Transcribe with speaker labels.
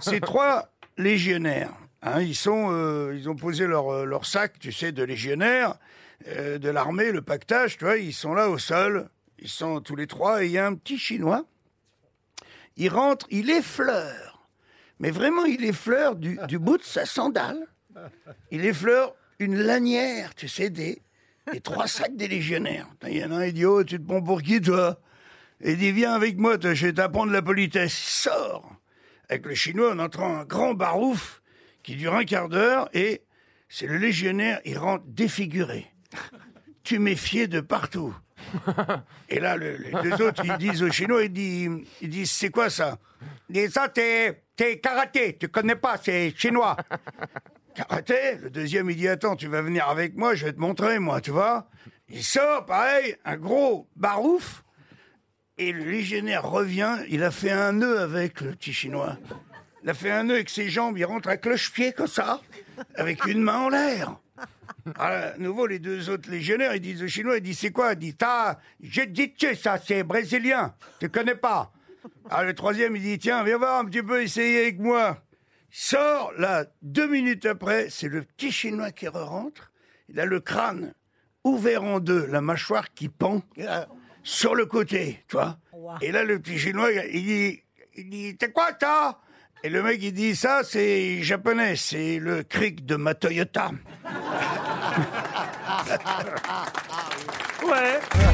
Speaker 1: ces trois légionnaires, hein, ils, sont, euh, ils ont posé leur, euh, leur sac, tu sais, de légionnaires, euh, de l'armée, le pactage, tu vois, ils sont là au sol, ils sont tous les trois, et il y a un petit Chinois, il rentre, il effleure, mais vraiment il effleure du, bout de sa sandale, il effleure une lanière, tu sais, des, trois sacs des légionnaires. Il y en a un, oh, tu te prends pour qui, toi? Et il dit, viens avec moi, je vais t'apprendre la politesse. Il sort avec le chinois en entrant un grand barouf qui dure un quart d'heure et c'est le légionnaire, il rentre défiguré. Tu méfiais de partout. Et là, le- les deux autres, ils disent au chinois, ils disent, ils disent c'est quoi ça? Ils disent, ça, c'est c'est karaté, tu connais pas, c'est chinois. Karaté? Le deuxième, il dit, attends, tu vas venir avec moi, je vais te montrer, moi, tu vois Il sort, pareil, un gros barouf, et le légionnaire revient, il a fait un nœud avec le petit chinois. Il a fait un nœud avec ses jambes, il rentre à cloche-pied comme ça, avec une main en l'air. À nouveau, les deux autres légionnaires, ils disent au chinois, ils disent, c'est quoi? Il dit, ça, j'ai dit, ça, c'est brésilien, tu connais pas. Ah, le troisième, il dit, tiens, viens voir un petit peu, essayer avec moi. Sort, là, deux minutes après, c'est le petit chinois qui re-rentre. Il a le crâne ouvert en deux, la mâchoire qui pend sur le côté, tu vois. Et là, le petit chinois, il dit, il dit, c'est quoi ça Et le mec, il dit, ça, c'est japonais, c'est le cric de ma Toyota.
Speaker 2: Ouais.